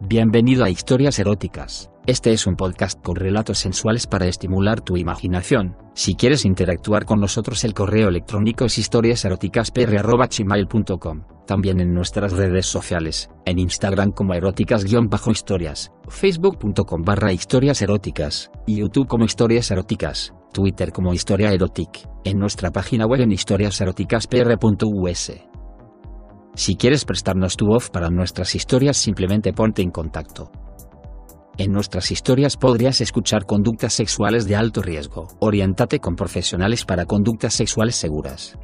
Bienvenido a Historias Eróticas. Este es un podcast con relatos sensuales para estimular tu imaginación. Si quieres interactuar con nosotros el correo electrónico es historiaseroticaspr.gmail.com También en nuestras redes sociales, en Instagram como eróticas-historias, facebook.com barra historias eróticas, YouTube como historias eróticas, Twitter como historia erotic, en nuestra página web en historiaseroticaspr.us. Si quieres prestarnos tu voz para nuestras historias simplemente ponte en contacto. En nuestras historias podrías escuchar conductas sexuales de alto riesgo. Oriéntate con profesionales para conductas sexuales seguras.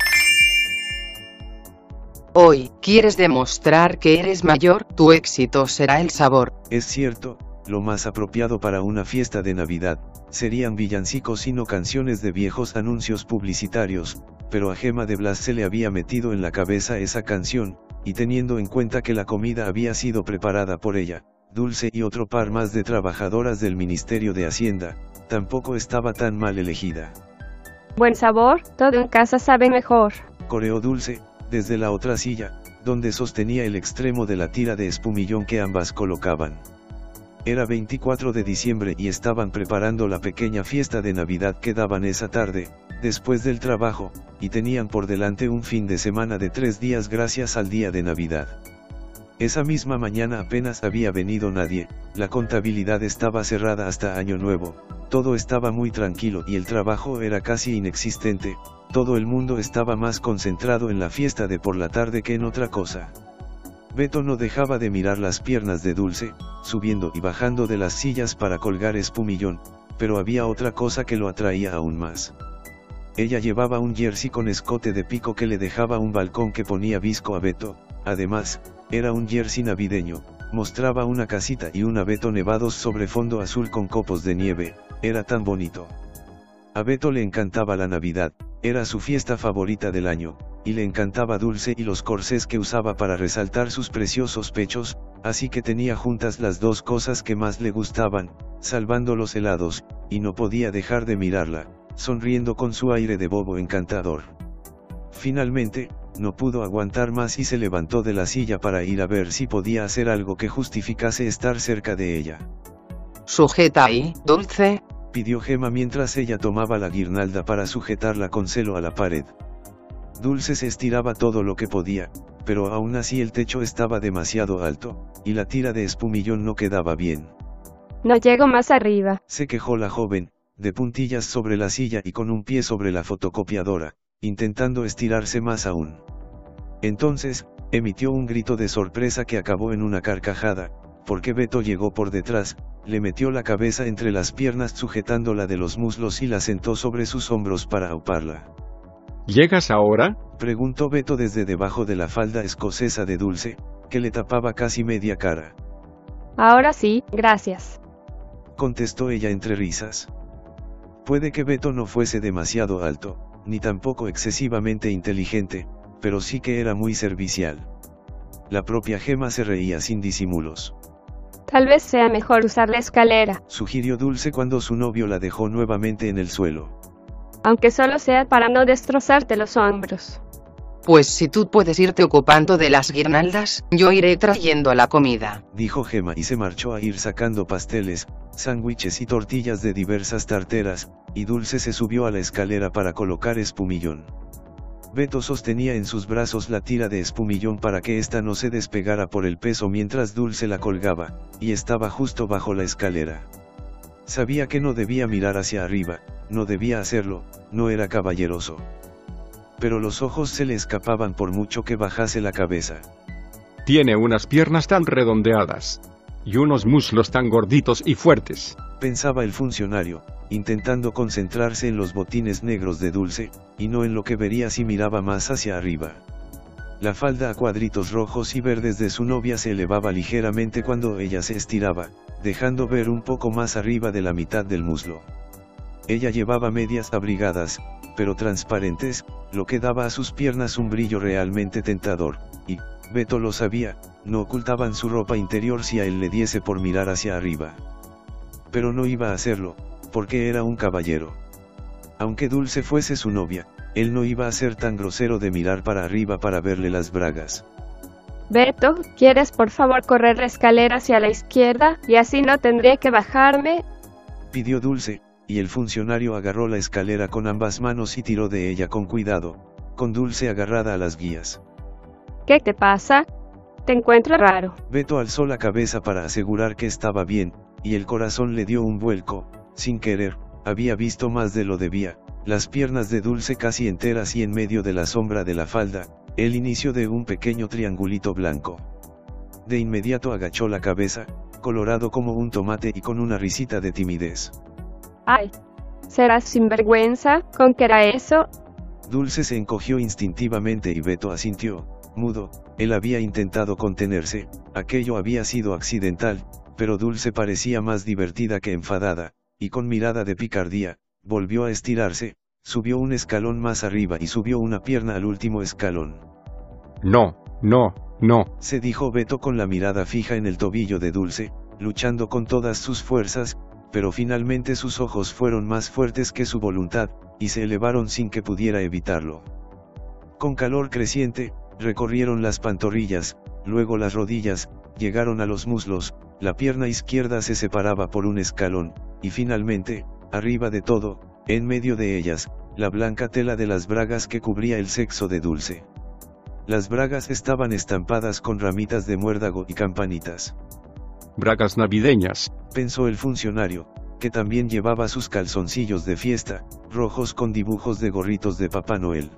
Hoy, ¿quieres demostrar que eres mayor? Tu éxito será el sabor. Es cierto, lo más apropiado para una fiesta de Navidad, serían villancicos y no canciones de viejos anuncios publicitarios, pero a Gema de Blas se le había metido en la cabeza esa canción, y teniendo en cuenta que la comida había sido preparada por ella, Dulce y otro par más de trabajadoras del Ministerio de Hacienda, tampoco estaba tan mal elegida. Buen sabor, todo en casa sabe mejor. Coreó Dulce, desde la otra silla, donde sostenía el extremo de la tira de espumillón que ambas colocaban. Era 24 de diciembre y estaban preparando la pequeña fiesta de Navidad que daban esa tarde, después del trabajo, y tenían por delante un fin de semana de tres días gracias al día de Navidad. Esa misma mañana apenas había venido nadie, la contabilidad estaba cerrada hasta Año Nuevo, todo estaba muy tranquilo y el trabajo era casi inexistente, todo el mundo estaba más concentrado en la fiesta de por la tarde que en otra cosa. Beto no dejaba de mirar las piernas de Dulce, subiendo y bajando de las sillas para colgar espumillón, pero había otra cosa que lo atraía aún más. Ella llevaba un jersey con escote de pico que le dejaba un balcón que ponía visco a Beto, además, era un jersey navideño, mostraba una casita y un abeto nevados sobre fondo azul con copos de nieve, era tan bonito. A Beto le encantaba la Navidad, era su fiesta favorita del año, y le encantaba Dulce y los corsés que usaba para resaltar sus preciosos pechos, así que tenía juntas las dos cosas que más le gustaban, salvando los helados, y no podía dejar de mirarla, sonriendo con su aire de bobo encantador. Finalmente, no pudo aguantar más y se levantó de la silla para ir a ver si podía hacer algo que justificase estar cerca de ella. Sujeta ahí, dulce. Pidió Gema mientras ella tomaba la guirnalda para sujetarla con celo a la pared. Dulce se estiraba todo lo que podía, pero aún así el techo estaba demasiado alto, y la tira de espumillón no quedaba bien. No llego más arriba. Se quejó la joven, de puntillas sobre la silla y con un pie sobre la fotocopiadora, intentando estirarse más aún. Entonces, emitió un grito de sorpresa que acabó en una carcajada, porque Beto llegó por detrás, le metió la cabeza entre las piernas sujetándola de los muslos y la sentó sobre sus hombros para auparla. ¿Llegas ahora? Preguntó Beto desde debajo de la falda escocesa de Dulce, que le tapaba casi media cara. Ahora sí, gracias. Contestó ella entre risas. Puede que Beto no fuese demasiado alto, ni tampoco excesivamente inteligente, pero sí que era muy servicial. La propia Gema se reía sin disimulos. Tal vez sea mejor usar la escalera. Sugirió Dulce cuando su novio la dejó nuevamente en el suelo. Aunque solo sea para no destrozarte los hombros. Pues si tú puedes irte ocupando de las guirnaldas, yo iré trayendo la comida. Dijo Gema y se marchó a ir sacando pasteles, sándwiches y tortillas de diversas tarteras, y Dulce se subió a la escalera para colocar espumillón. Beto sostenía en sus brazos la tira de espumillón para que ésta no se despegara por el peso mientras Dulce la colgaba, y estaba justo bajo la escalera. Sabía que no debía mirar hacia arriba, no debía hacerlo, no era caballeroso pero los ojos se le escapaban por mucho que bajase la cabeza. Tiene unas piernas tan redondeadas. Y unos muslos tan gorditos y fuertes. Pensaba el funcionario, intentando concentrarse en los botines negros de Dulce, y no en lo que vería si miraba más hacia arriba. La falda a cuadritos rojos y verdes de su novia se elevaba ligeramente cuando ella se estiraba, dejando ver un poco más arriba de la mitad del muslo. Ella llevaba medias abrigadas, pero transparentes, lo que daba a sus piernas un brillo realmente tentador, y, Beto lo sabía, no ocultaban su ropa interior si a él le diese por mirar hacia arriba. Pero no iba a hacerlo, porque era un caballero. Aunque Dulce fuese su novia, él no iba a ser tan grosero de mirar para arriba para verle las bragas. Beto, ¿quieres por favor correr la escalera hacia la izquierda, y así no tendré que bajarme? Pidió Dulce, y el funcionario agarró la escalera con ambas manos y tiró de ella con cuidado, con Dulce agarrada a las guías. ¿Qué te pasa? Te encuentro raro. Beto alzó la cabeza para asegurar que estaba bien, y el corazón le dio un vuelco, sin querer, había visto más de lo debía, las piernas de Dulce casi enteras y en medio de la sombra de la falda, el inicio de un pequeño triangulito blanco. De inmediato agachó la cabeza, colorado como un tomate y con una risita de timidez. Ay. ¿Serás sinvergüenza? ¿Con qué era eso? Dulce se encogió instintivamente y Beto asintió, mudo, él había intentado contenerse, aquello había sido accidental, pero Dulce parecía más divertida que enfadada, y con mirada de picardía, volvió a estirarse, subió un escalón más arriba y subió una pierna al último escalón. No, no, no. Se dijo Beto con la mirada fija en el tobillo de Dulce, luchando con todas sus fuerzas, pero finalmente sus ojos fueron más fuertes que su voluntad, y se elevaron sin que pudiera evitarlo. Con calor creciente, recorrieron las pantorrillas, luego las rodillas, llegaron a los muslos, la pierna izquierda se separaba por un escalón, y finalmente, arriba de todo, en medio de ellas, la blanca tela de las bragas que cubría el sexo de Dulce. Las bragas estaban estampadas con ramitas de muérdago y campanitas. Bragas navideñas, pensó el funcionario, que también llevaba sus calzoncillos de fiesta, rojos con dibujos de gorritos de Papá Noel.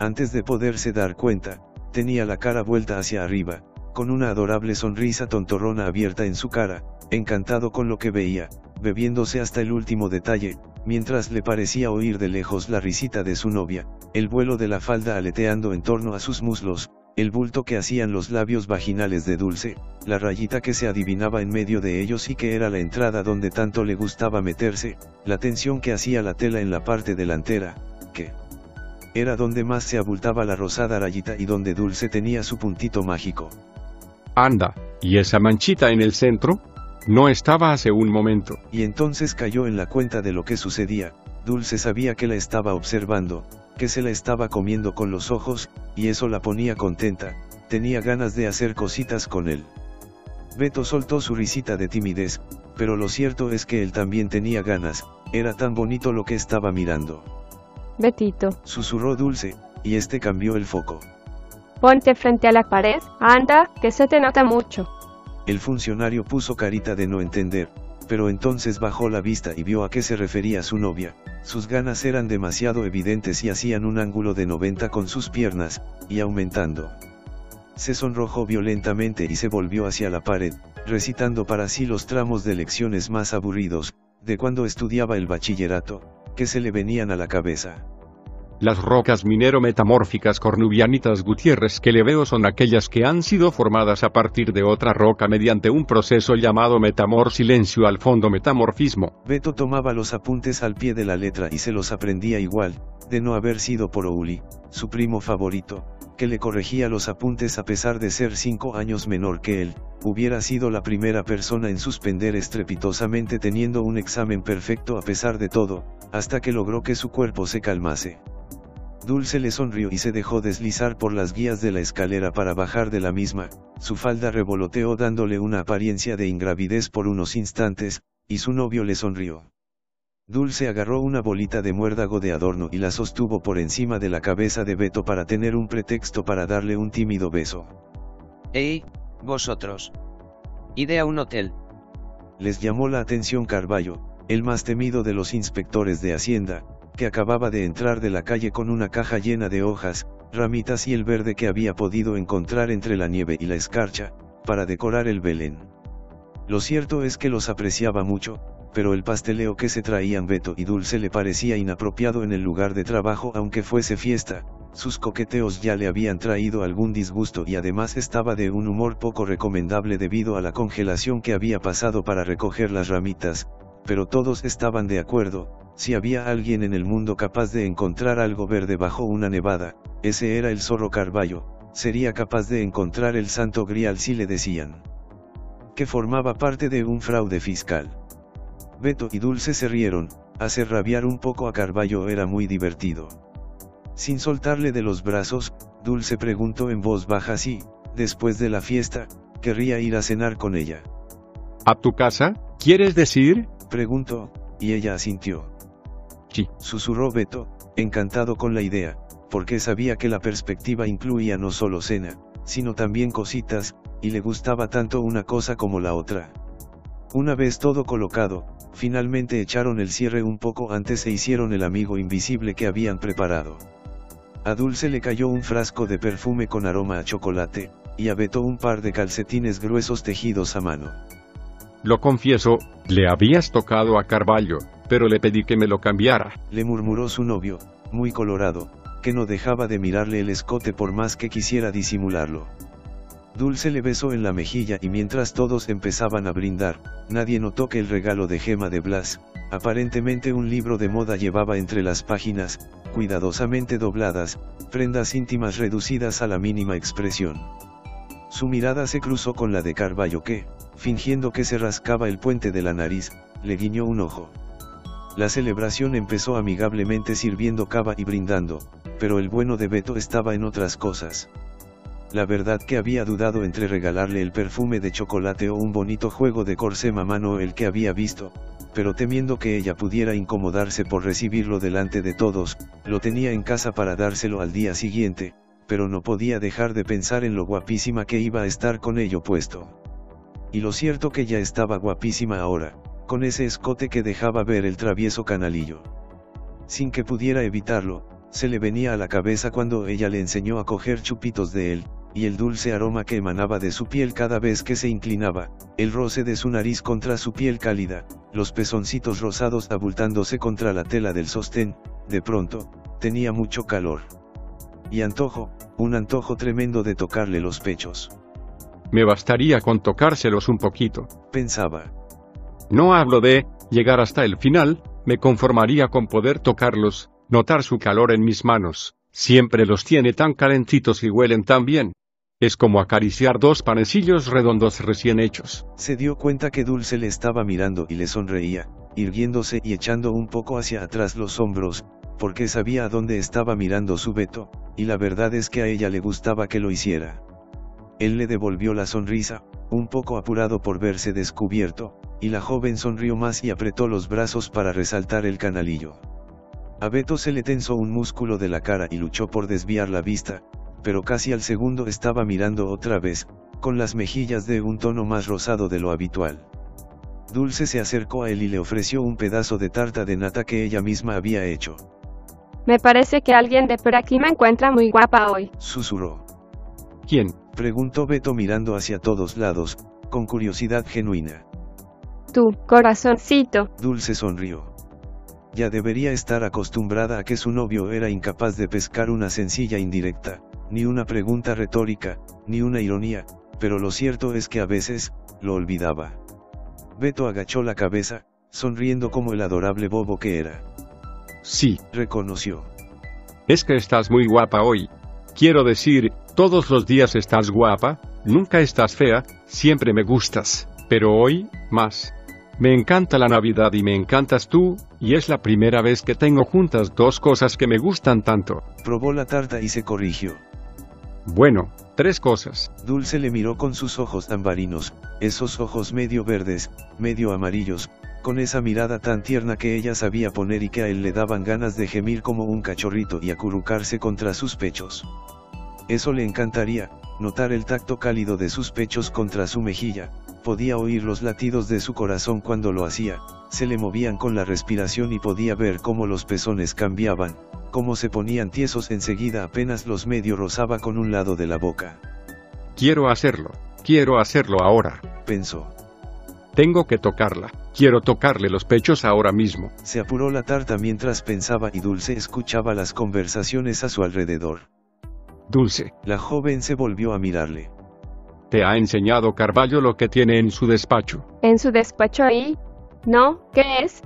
Antes de poderse dar cuenta, tenía la cara vuelta hacia arriba, con una adorable sonrisa tontorrona abierta en su cara, encantado con lo que veía, bebiéndose hasta el último detalle, mientras le parecía oír de lejos la risita de su novia, el vuelo de la falda aleteando en torno a sus muslos, el bulto que hacían los labios vaginales de Dulce, la rayita que se adivinaba en medio de ellos y que era la entrada donde tanto le gustaba meterse, la tensión que hacía la tela en la parte delantera, que era donde más se abultaba la rosada rayita y donde Dulce tenía su puntito mágico. Anda, ¿y esa manchita en el centro? No estaba hace un momento. Y entonces cayó en la cuenta de lo que sucedía, Dulce sabía que la estaba observando, que se la estaba comiendo con los ojos, y eso la ponía contenta, tenía ganas de hacer cositas con él. Beto soltó su risita de timidez, pero lo cierto es que él también tenía ganas, era tan bonito lo que estaba mirando. Betito. Susurró Dulce, y este cambió el foco. Ponte frente a la pared, anda, que se te nota mucho. El funcionario puso carita de no entender, pero entonces bajó la vista y vio a qué se refería su novia, sus ganas eran demasiado evidentes y hacían un ángulo de 90 con sus piernas, y aumentando. Se sonrojó violentamente y se volvió hacia la pared, recitando para sí los tramos de lecciones más aburridos, de cuando estudiaba el bachillerato, que se le venían a la cabeza. Las rocas minero-metamórficas cornubianitas Gutiérrez que le veo son aquellas que han sido formadas a partir de otra roca mediante un proceso llamado metamor silencio al fondo metamorfismo. Beto tomaba los apuntes al pie de la letra y se los aprendía igual, de no haber sido por Ouli, su primo favorito, que le corregía los apuntes a pesar de ser cinco años menor que él, hubiera sido la primera persona en suspender estrepitosamente teniendo un examen perfecto a pesar de todo, hasta que logró que su cuerpo se calmase. Dulce le sonrió y se dejó deslizar por las guías de la escalera para bajar de la misma, su falda revoloteó dándole una apariencia de ingravidez por unos instantes, y su novio le sonrió. Dulce agarró una bolita de muérdago de adorno y la sostuvo por encima de la cabeza de Beto para tener un pretexto para darle un tímido beso. ¡Ey, vosotros! Ide a un hotel. Les llamó la atención Carballo, el más temido de los inspectores de Hacienda, que acababa de entrar de la calle con una caja llena de hojas, ramitas y el verde que había podido encontrar entre la nieve y la escarcha, para decorar el Belén. Lo cierto es que los apreciaba mucho, pero el pasteleo que se traían Beto y Dulce le parecía inapropiado en el lugar de trabajo aunque fuese fiesta, sus coqueteos ya le habían traído algún disgusto y además estaba de un humor poco recomendable debido a la congelación que había pasado para recoger las ramitas, pero todos estaban de acuerdo, si había alguien en el mundo capaz de encontrar algo verde bajo una nevada, ese era el zorro Carballo, sería capaz de encontrar el santo grial si le decían que formaba parte de un fraude fiscal. Beto y Dulce se rieron, hacer rabiar un poco a Carballo era muy divertido. Sin soltarle de los brazos, Dulce preguntó en voz baja si, Después de la fiesta, querría ir a cenar con ella. ¿A tu casa? ¿Quieres decir? Preguntó, y ella asintió. Sí. Susurró Beto, encantado con la idea, porque sabía que la perspectiva incluía no solo cena, sino también cositas, y le gustaba tanto una cosa como la otra. Una vez todo colocado, finalmente echaron el cierre un poco antes e hicieron el amigo invisible que habían preparado. A Dulce le cayó un frasco de perfume con aroma a chocolate, y a Beto un par de calcetines gruesos tejidos a mano. Lo confieso, le habías tocado a Carballo, pero le pedí que me lo cambiara. Le murmuró su novio, muy colorado, que no dejaba de mirarle el escote por más que quisiera disimularlo. Dulce le besó en la mejilla y mientras todos empezaban a brindar, nadie notó que el regalo de Gema de Blas, aparentemente un libro de moda llevaba entre las páginas, cuidadosamente dobladas, prendas íntimas reducidas a la mínima expresión. Su mirada se cruzó con la de Carballo que, fingiendo que se rascaba el puente de la nariz, le guiñó un ojo. La celebración empezó amigablemente sirviendo cava y brindando, pero el bueno de Beto estaba en otras cosas. La verdad que había dudado entre regalarle el perfume de chocolate o un bonito juego de corsé mamano el que había visto, pero temiendo que ella pudiera incomodarse por recibirlo delante de todos, lo tenía en casa para dárselo al día siguiente, pero no podía dejar de pensar en lo guapísima que iba a estar con ello puesto. Y lo cierto que ya estaba guapísima ahora, con ese escote que dejaba ver el travieso canalillo. Sin que pudiera evitarlo, se le venía a la cabeza cuando ella le enseñó a coger chupitos de él, y el dulce aroma que emanaba de su piel cada vez que se inclinaba, el roce de su nariz contra su piel cálida, los pezoncitos rosados abultándose contra la tela del sostén, de pronto, tenía mucho calor. Y antojo, un antojo tremendo de tocarle los pechos. Me bastaría con tocárselos un poquito. Pensaba. No hablo de llegar hasta el final, me conformaría con poder tocarlos, notar su calor en mis manos, siempre los tiene tan calentitos y huelen tan bien. Es como acariciar dos panecillos redondos recién hechos. Se dio cuenta que Dulce le estaba mirando y le sonreía, irguiéndose y echando un poco hacia atrás los hombros, porque sabía a dónde estaba mirando su Beto, y la verdad es que a ella le gustaba que lo hiciera. Él le devolvió la sonrisa, un poco apurado por verse descubierto, y la joven sonrió más y apretó los brazos para resaltar el canalillo. A Beto se le tensó un músculo de la cara y luchó por desviar la vista, pero casi al segundo estaba mirando otra vez, con las mejillas de un tono más rosado de lo habitual. Dulce se acercó a él y le ofreció un pedazo de tarta de nata que ella misma había hecho. Me parece que alguien de por aquí me encuentra muy guapa hoy. Susurró. ¿Quién? Preguntó Beto mirando hacia todos lados, con curiosidad genuina. Tú, corazoncito. Dulce sonrió. Ya debería estar acostumbrada a que su novio era incapaz de pescar una sencilla indirecta, ni una pregunta retórica, ni una ironía, pero lo cierto es que a veces, lo olvidaba. Beto agachó la cabeza, sonriendo como el adorable bobo que era. Sí, Reconoció. es que estás muy guapa hoy. Quiero decir, todos los días estás guapa, nunca estás fea, siempre me gustas, pero hoy, más. Me encanta la Navidad y me encantas tú, y es la primera vez que tengo juntas dos cosas que me gustan tanto. Probó la tarta y se corrigió. Bueno, tres cosas. Dulce le miró con sus ojos tambarinos, esos ojos medio verdes, medio amarillos, con esa mirada tan tierna que ella sabía poner y que a él le daban ganas de gemir como un cachorrito y acurrucarse contra sus pechos. Eso le encantaría, notar el tacto cálido de sus pechos contra su mejilla, podía oír los latidos de su corazón cuando lo hacía, se le movían con la respiración y podía ver cómo los pezones cambiaban, cómo se ponían tiesos enseguida apenas los medio rozaba con un lado de la boca. Quiero hacerlo. Quiero hacerlo ahora. Pensó. Tengo que tocarla. Quiero tocarle los pechos ahora mismo. Se apuró la tarta mientras pensaba y Dulce escuchaba las conversaciones a su alrededor. Dulce, La joven se volvió a mirarle. ¿te ha enseñado Carballo lo que tiene en su despacho? En su despacho ahí. ¿No? ¿Qué es?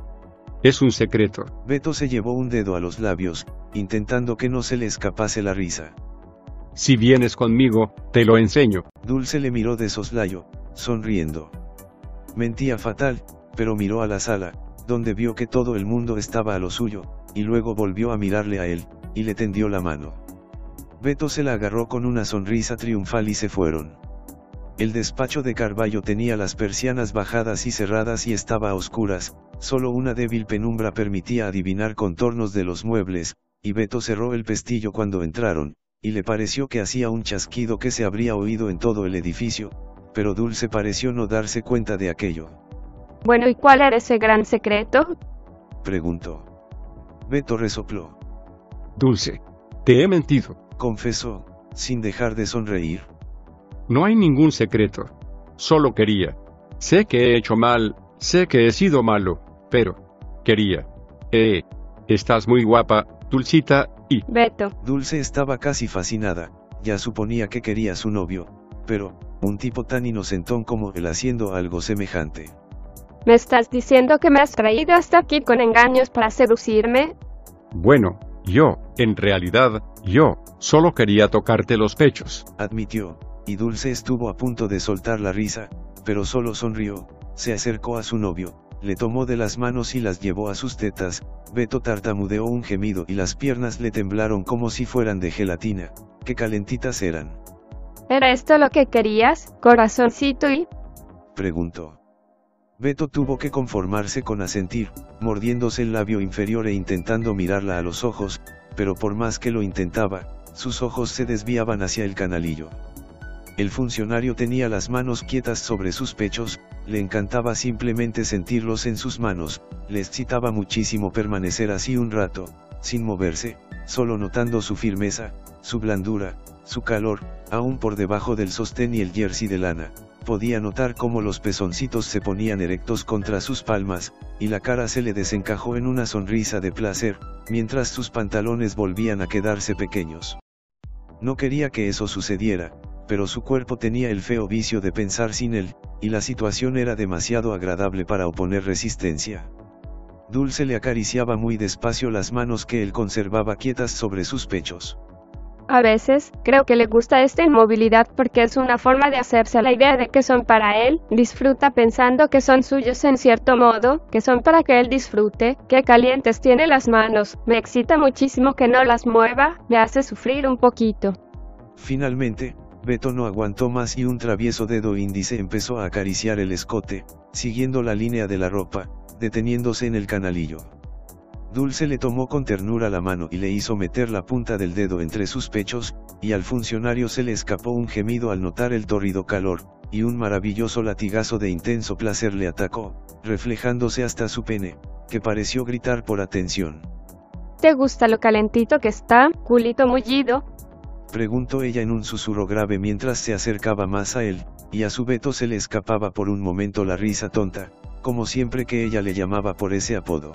Es un secreto. Beto se llevó un dedo a los labios, intentando que no se le escapase la risa. Si vienes conmigo, te lo enseño. Dulce le miró de soslayo, sonriendo. Mentía fatal, pero miró a la sala, donde vio que todo el mundo estaba a lo suyo, y luego volvió a mirarle a él, y le tendió la mano. Beto se la agarró con una sonrisa triunfal y se fueron. El despacho de Carballo tenía las persianas bajadas y cerradas y estaba a oscuras, solo una débil penumbra permitía adivinar contornos de los muebles, y Beto cerró el pestillo cuando entraron, y le pareció que hacía un chasquido que se habría oído en todo el edificio, pero Dulce pareció no darse cuenta de aquello. Bueno, ¿y cuál era ese gran secreto? Preguntó. Beto resopló. Dulce. Te he mentido. Confesó, sin dejar de sonreír. No hay ningún secreto. Solo quería. Sé que he hecho mal, sé que he sido malo, pero... Quería. Eh... Estás muy guapa, Dulcita, y... Beto. Dulce estaba casi fascinada, ya suponía que quería a su novio, pero, un tipo tan inocentón como él haciendo algo semejante. ¿Me estás diciendo que me has traído hasta aquí con engaños para seducirme? Bueno, yo, en realidad, yo, solo quería tocarte los pechos. Admitió, y Dulce estuvo a punto de soltar la risa, pero solo sonrió, se acercó a su novio, le tomó de las manos y las llevó a sus tetas, Beto tartamudeó un gemido y las piernas le temblaron como si fueran de gelatina, qué calentitas eran. ¿Era esto lo que querías, corazoncito y? Preguntó. Beto tuvo que conformarse con asentir, mordiéndose el labio inferior e intentando mirarla a los ojos, pero por más que lo intentaba, sus ojos se desviaban hacia el canalillo. El funcionario tenía las manos quietas sobre sus pechos, le encantaba simplemente sentirlos en sus manos, le excitaba muchísimo permanecer así un rato, sin moverse, solo notando su firmeza, su blandura, su calor, aún por debajo del sostén y el jersey de lana, podía notar cómo los pezoncitos se ponían erectos contra sus palmas, y la cara se le desencajó en una sonrisa de placer, mientras sus pantalones volvían a quedarse pequeños. No quería que eso sucediera, pero su cuerpo tenía el feo vicio de pensar sin él, y la situación era demasiado agradable para oponer resistencia. Dulce le acariciaba muy despacio las manos que él conservaba quietas sobre sus pechos. A veces, creo que le gusta esta inmovilidad porque es una forma de hacerse la idea de que son para él, disfruta pensando que son suyos en cierto modo, que son para que él disfrute, que calientes tiene las manos, me excita muchísimo que no las mueva, me hace sufrir un poquito. Finalmente, Beto no aguantó más y un travieso dedo índice empezó a acariciar el escote, siguiendo la línea de la ropa, deteniéndose en el canalillo. Dulce le tomó con ternura la mano y le hizo meter la punta del dedo entre sus pechos, y al funcionario se le escapó un gemido al notar el torrido calor, y un maravilloso latigazo de intenso placer le atacó, reflejándose hasta su pene, que pareció gritar por atención. ¿Te gusta lo calentito que está, culito mullido? Preguntó ella en un susurro grave mientras se acercaba más a él, y a su Beto se le escapaba por un momento la risa tonta, como siempre que ella le llamaba por ese apodo.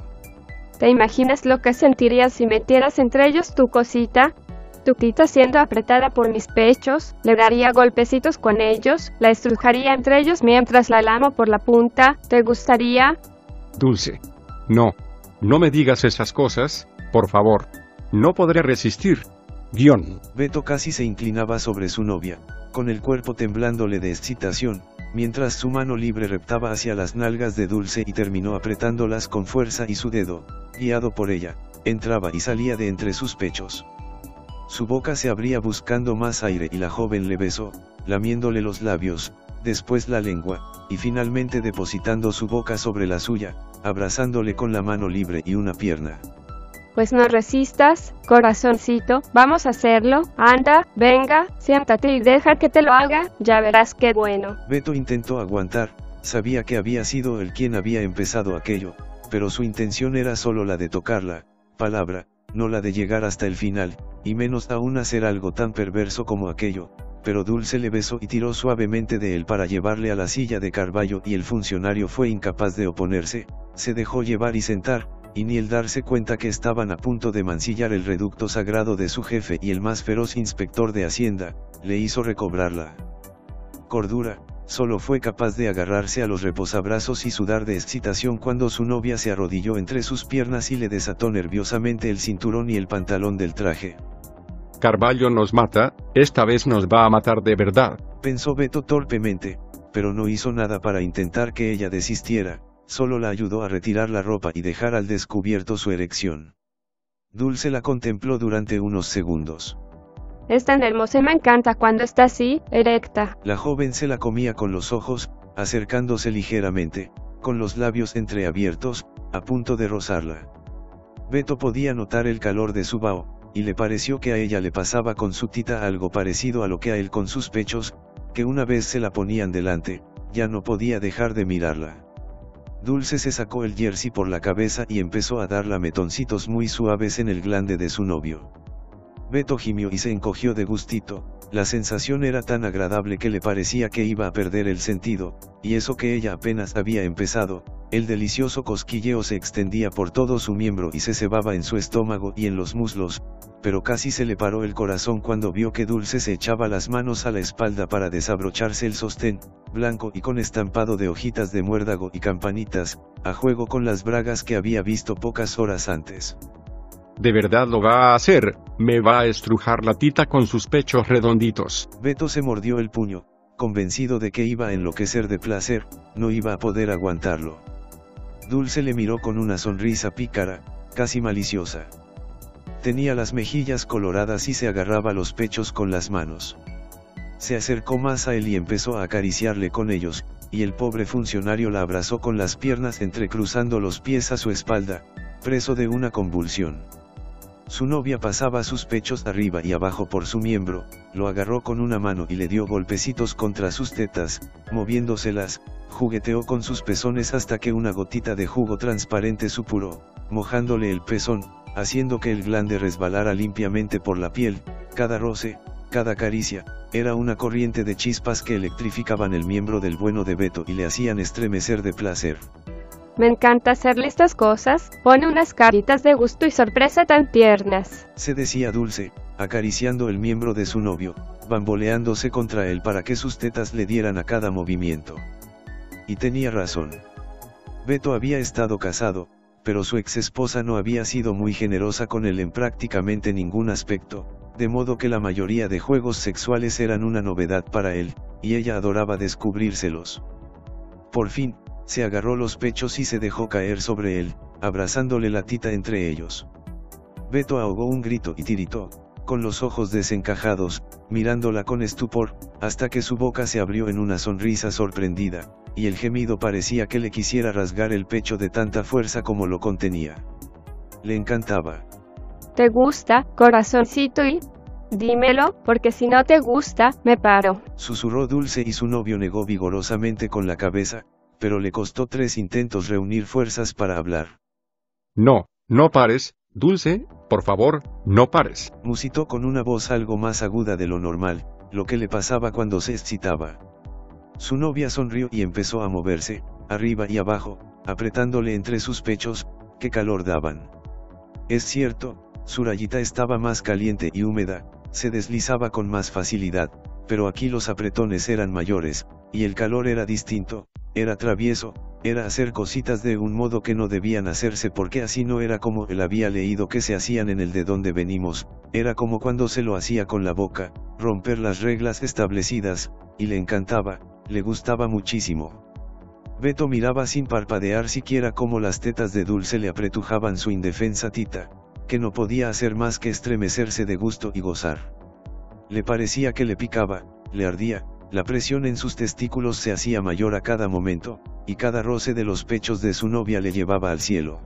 ¿Te imaginas lo que sentirías si metieras entre ellos tu cosita? Tu tita siendo apretada por mis pechos, le daría golpecitos con ellos, la estrujaría entre ellos mientras la lamo por la punta, ¿te gustaría? Dulce. No. No me digas esas cosas, por favor. No podré resistir. Guión. Beto casi se inclinaba sobre su novia, con el cuerpo temblándole de excitación, mientras su mano libre reptaba hacia las nalgas de Dulce y terminó apretándolas con fuerza y su dedo, guiado por ella, entraba y salía de entre sus pechos. Su boca se abría buscando más aire y la joven le besó, lamiéndole los labios, después la lengua, y finalmente depositando su boca sobre la suya, abrazándole con la mano libre y una pierna. Pues no resistas, corazoncito, vamos a hacerlo, anda, venga, siéntate y deja que te lo haga, ya verás qué bueno. Beto intentó aguantar, sabía que había sido él quien había empezado aquello, pero su intención era solo la de tocarla, palabra, no la de llegar hasta el final, y menos aún hacer algo tan perverso como aquello, pero Dulce le besó y tiró suavemente de él para llevarle a la silla de Carballo y el funcionario fue incapaz de oponerse, se dejó llevar y sentar, y ni el darse cuenta que estaban a punto de mancillar el reducto sagrado de su jefe y el más feroz inspector de Hacienda, le hizo recobrarla. Cordura, solo fue capaz de agarrarse a los reposabrazos y sudar de excitación cuando su novia se arrodilló entre sus piernas y le desató nerviosamente el cinturón y el pantalón del traje. Carballo nos mata, esta vez nos va a matar de verdad. Pensó Beto torpemente, pero no hizo nada para intentar que ella desistiera, solo la ayudó a retirar la ropa y dejar al descubierto su erección. Dulce la contempló durante unos segundos. Es tan hermosa me encanta cuando está así, erecta. La joven se la comía con los ojos, acercándose ligeramente, con los labios entreabiertos, a punto de rozarla. Beto podía notar el calor de su bao, y le pareció que a ella le pasaba con su tita algo parecido a lo que a él con sus pechos, que una vez se la ponían delante, ya no podía dejar de mirarla. Dulce se sacó el jersey por la cabeza y empezó a dar lametoncitos muy suaves en el glande de su novio. Beto gimió y se encogió de gustito, la sensación era tan agradable que le parecía que iba a perder el sentido, y eso que ella apenas había empezado, el delicioso cosquilleo se extendía por todo su miembro y se cebaba en su estómago y en los muslos, pero casi se le paró el corazón cuando vio que Dulce se echaba las manos a la espalda para desabrocharse el sostén, blanco y con estampado de hojitas de muérdago y campanitas, a juego con las bragas que había visto pocas horas antes. De verdad lo va a hacer, me va a estrujar la tita con sus pechos redonditos. Beto se mordió el puño, convencido de que iba a enloquecer de placer, no iba a poder aguantarlo. Dulce le miró con una sonrisa pícara, casi maliciosa. Tenía las mejillas coloradas y se agarraba los pechos con las manos. Se acercó más a él y empezó a acariciarle con ellos, y el pobre funcionario la abrazó con las piernas entrecruzando los pies a su espalda, preso de una convulsión. Su novia pasaba sus pechos arriba y abajo por su miembro, lo agarró con una mano y le dio golpecitos contra sus tetas, moviéndoselas, jugueteó con sus pezones hasta que una gotita de jugo transparente supuró, mojándole el pezón, haciendo que el glande resbalara limpiamente por la piel, cada roce, cada caricia, era una corriente de chispas que electrificaban el miembro del bueno de Beto y le hacían estremecer de placer. Me encanta hacerle estas cosas, pone unas caritas de gusto y sorpresa tan tiernas. Se decía Dulce, acariciando el miembro de su novio, bamboleándose contra él para que sus tetas le dieran a cada movimiento. Y tenía razón. Beto había estado casado, pero su ex esposa no había sido muy generosa con él en prácticamente ningún aspecto, de modo que la mayoría de juegos sexuales eran una novedad para él, y ella adoraba descubrírselos. Por fin, se agarró los pechos y se dejó caer sobre él, abrazándole la tita entre ellos. Beto ahogó un grito y tiritó, con los ojos desencajados, mirándola con estupor, hasta que su boca se abrió en una sonrisa sorprendida, y el gemido parecía que le quisiera rasgar el pecho de tanta fuerza como lo contenía. Le encantaba. ¿Te gusta, corazoncito? Y dímelo, porque si no te gusta, me paro. Susurró Dulce y su novio negó vigorosamente con la cabeza, pero le costó tres intentos reunir fuerzas para hablar. No, no pares, Dulce, por favor, no pares. Musitó con una voz algo más aguda de lo normal, lo que le pasaba cuando se excitaba. Su novia sonrió y empezó a moverse, arriba y abajo, apretándole entre sus pechos, que calor daban. Es cierto, su rayita estaba más caliente y húmeda, se deslizaba con más facilidad, pero aquí los apretones eran mayores, y el calor era distinto, era travieso, era hacer cositas de un modo que no debían hacerse porque así no era como él había leído que se hacían en el de donde venimos, era como cuando se lo hacía con la boca, romper las reglas establecidas, y le encantaba, le gustaba muchísimo. Beto miraba sin parpadear siquiera como las tetas de Dulce le apretujaban su indefensa tita, que no podía hacer más que estremecerse de gusto y gozar. Le parecía que le picaba, le ardía, la presión en sus testículos se hacía mayor a cada momento, y cada roce de los pechos de su novia le llevaba al cielo.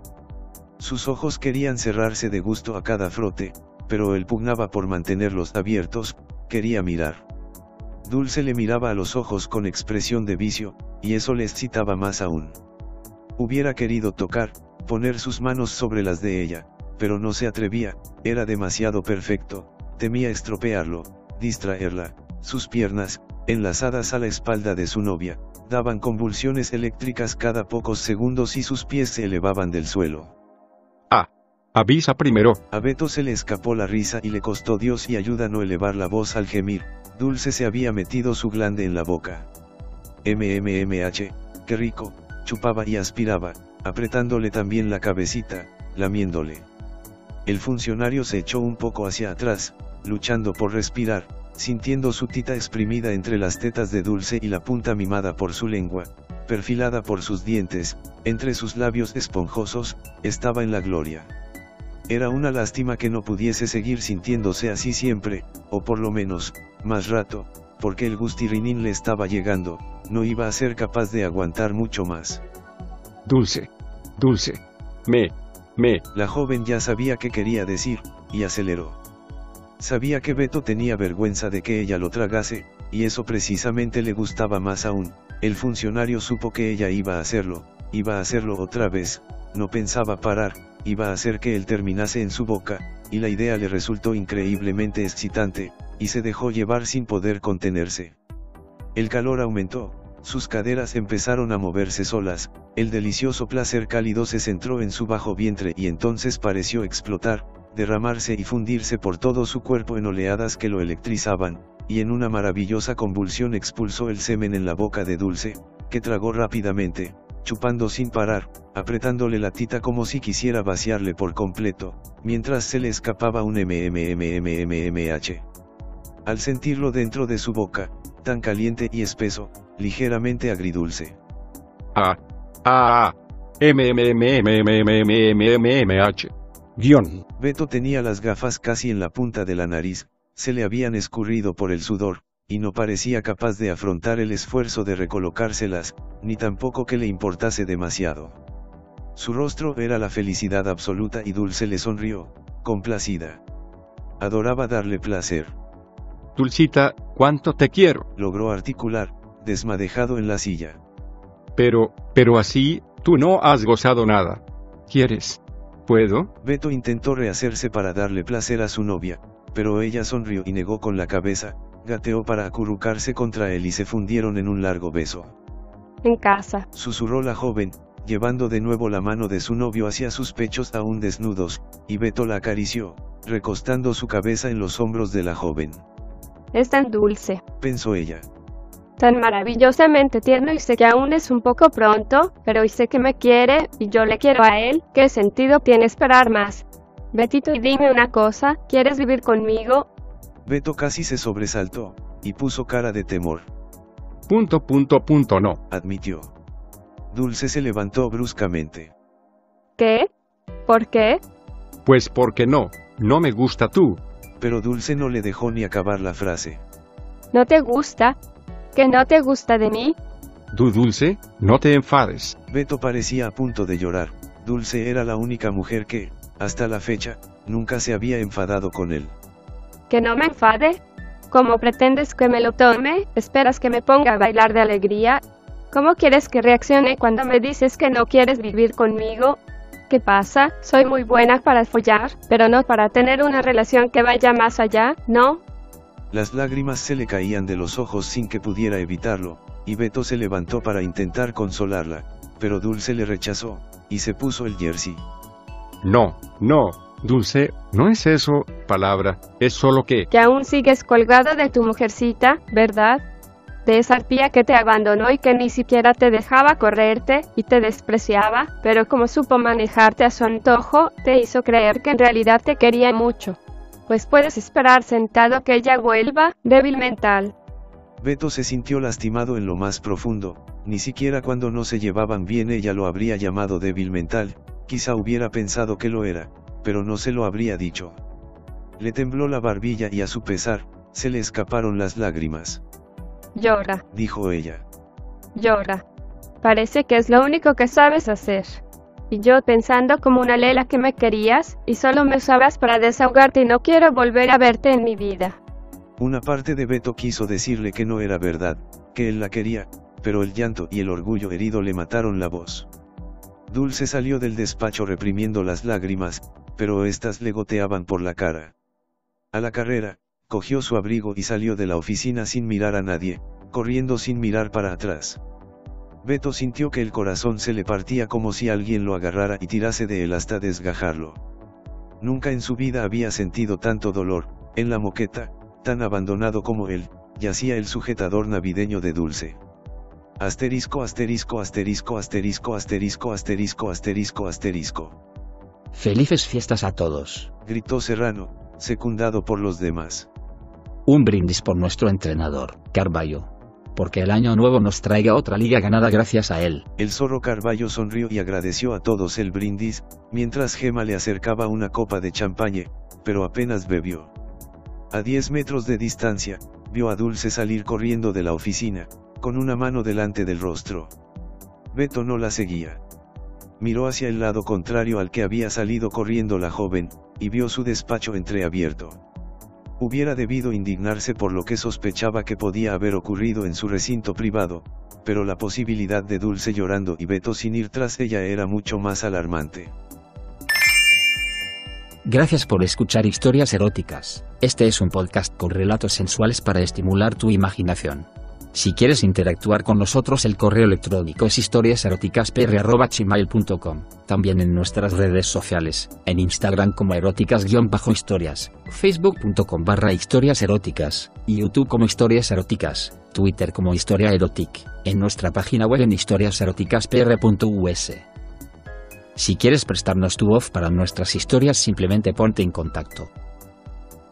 Sus ojos querían cerrarse de gusto a cada frote, pero él pugnaba por mantenerlos abiertos, quería mirar. Dulce le miraba a los ojos con expresión de vicio, y eso le excitaba más aún. Hubiera querido tocar, poner sus manos sobre las de ella, pero no se atrevía, era demasiado perfecto, temía estropearlo, distraerla, sus piernas, enlazadas a la espalda de su novia, daban convulsiones eléctricas cada pocos segundos y sus pies se elevaban del suelo. Ah, avisa primero. A Beto se le escapó la risa y le costó Dios y ayuda no elevar la voz al gemir, Dulce se había metido su glande en la boca. MMMH, qué rico, chupaba y aspiraba, apretándole también la cabecita, lamiéndole. El funcionario se echó un poco hacia atrás, luchando por respirar, sintiendo su tita exprimida entre las tetas de Dulce y la punta mimada por su lengua, perfilada por sus dientes, entre sus labios esponjosos, estaba en la gloria. Era una lástima que no pudiese seguir sintiéndose así siempre, o por lo menos, más rato, porque el gustirrinín le estaba llegando, no iba a ser capaz de aguantar mucho más. Dulce. Dulce. Me. Me. La joven ya sabía qué quería decir, y aceleró. Sabía que Beto tenía vergüenza de que ella lo tragase, y eso precisamente le gustaba más aún, el funcionario supo que ella iba a hacerlo, iba a hacerlo otra vez, no pensaba parar, iba a hacer que él terminase en su boca, y la idea le resultó increíblemente excitante, y se dejó llevar sin poder contenerse. El calor aumentó, sus caderas empezaron a moverse solas, el delicioso placer cálido se centró en su bajo vientre y entonces pareció explotar, derramarse y fundirse por todo su cuerpo en oleadas que lo electrizaban, y en una maravillosa convulsión expulsó el semen en la boca de Dulce, que tragó rápidamente, chupando sin parar, apretándole la tita como si quisiera vaciarle por completo, mientras se le escapaba un mmmmmmh. Al sentirlo dentro de su boca, tan caliente y espeso, ligeramente agridulce. Ah. Ah. M Guión. Beto tenía las gafas casi en la punta de la nariz, se le habían escurrido por el sudor, y no parecía capaz de afrontar el esfuerzo de recolocárselas, ni tampoco que le importase demasiado. Su rostro era la felicidad absoluta y Dulce le sonrió, complacida. Adoraba darle placer. Dulcita, ¿cuánto te quiero? logró articular, desmadejado en la silla. Pero, pero así, tú no has gozado nada. ¿Quieres? ¿Puedo? Beto intentó rehacerse para darle placer a su novia, pero ella sonrió y negó con la cabeza, gateó para acurrucarse contra él y se fundieron en un largo beso. En casa. Susurró la joven, llevando de nuevo la mano de su novio hacia sus pechos aún desnudos, y Beto la acarició, recostando su cabeza en los hombros de la joven. Es tan dulce. Pensó ella. Tan maravillosamente tierno y sé que aún es un poco pronto, pero y sé que me quiere, y yo le quiero a él, ¿qué sentido tiene esperar más? Betito y dime una cosa, ¿quieres vivir conmigo? Beto casi se sobresaltó, y puso cara de temor. Punto punto punto no. Admitió. Dulce se levantó bruscamente. ¿Qué? ¿Por qué? Pues porque no, no me gusta tú. Pero Dulce no le dejó ni acabar la frase. ¿No te gusta? ¿Que no te gusta de mí? Du Dulce, no te enfades. Beto parecía a punto de llorar. Dulce era la única mujer que, hasta la fecha, nunca se había enfadado con él. ¿Que no me enfade? ¿Cómo pretendes que me lo tome? ¿Esperas que me ponga a bailar de alegría? ¿Cómo quieres que reaccione cuando me dices que no quieres vivir conmigo? ¿Qué pasa? Soy muy buena para follar, pero no para tener una relación que vaya más allá, ¿no? Las lágrimas se le caían de los ojos sin que pudiera evitarlo, y Beto se levantó para intentar consolarla, pero Dulce le rechazó, y se puso el jersey. No, no, Dulce, no es eso, palabra, es solo que... Que aún sigues colgado de tu mujercita, ¿verdad? De esa arpía que te abandonó y que ni siquiera te dejaba correrte y te despreciaba, pero como supo manejarte a su antojo, te hizo creer que en realidad te quería mucho. Pues puedes esperar sentado que ella vuelva, débil mental. Beto se sintió lastimado en lo más profundo, ni siquiera cuando no se llevaban bien ella lo habría llamado débil mental, quizá hubiera pensado que lo era, pero no se lo habría dicho. Le tembló la barbilla y a su pesar, se le escaparon las lágrimas. Llora, Dijo ella. llora. Parece que es lo único que sabes hacer. Y yo pensando como una lela que me querías, y solo me usabas para desahogarte y no quiero volver a verte en mi vida. Una parte de Beto quiso decirle que no era verdad, que él la quería, pero el llanto y el orgullo herido le mataron la voz. Dulce salió del despacho reprimiendo las lágrimas, pero éstas le goteaban por la cara. A la carrera, cogió su abrigo y salió de la oficina sin mirar a nadie, corriendo sin mirar para atrás. Beto sintió que el corazón se le partía como si alguien lo agarrara y tirase de él hasta desgajarlo. Nunca en su vida había sentido tanto dolor, en la moqueta, tan abandonado como él, yacía el sujetador navideño de Dulce. Asterisco asterisco asterisco asterisco asterisco asterisco asterisco asterisco. Felices fiestas a todos. Gritó Serrano, secundado por los demás. Un brindis por nuestro entrenador, Carballo. Porque el año nuevo nos traiga otra liga ganada gracias a él. El zorro Carballo sonrió y agradeció a todos el brindis, mientras Gema le acercaba una copa de champañe, pero apenas bebió. A 10 metros de distancia, vio a Dulce salir corriendo de la oficina, con una mano delante del rostro. Beto no la seguía. Miró hacia el lado contrario al que había salido corriendo la joven, y vio su despacho entreabierto. Hubiera debido indignarse por lo que sospechaba que podía haber ocurrido en su recinto privado, pero la posibilidad de Dulce llorando y Beto sin ir tras ella era mucho más alarmante. Gracias por escuchar historias eróticas. Este es un podcast con relatos sensuales para estimular tu imaginación. Si quieres interactuar con nosotros el correo electrónico es historiaseroticaspr.gmail.com También en nuestras redes sociales, en Instagram como eróticas-historias, facebook.com barra historias eróticas, YouTube como historias eróticas, Twitter como historia erotic, en nuestra página web en historiaseroticaspr.us. Si quieres prestarnos tu voz para nuestras historias simplemente ponte en contacto.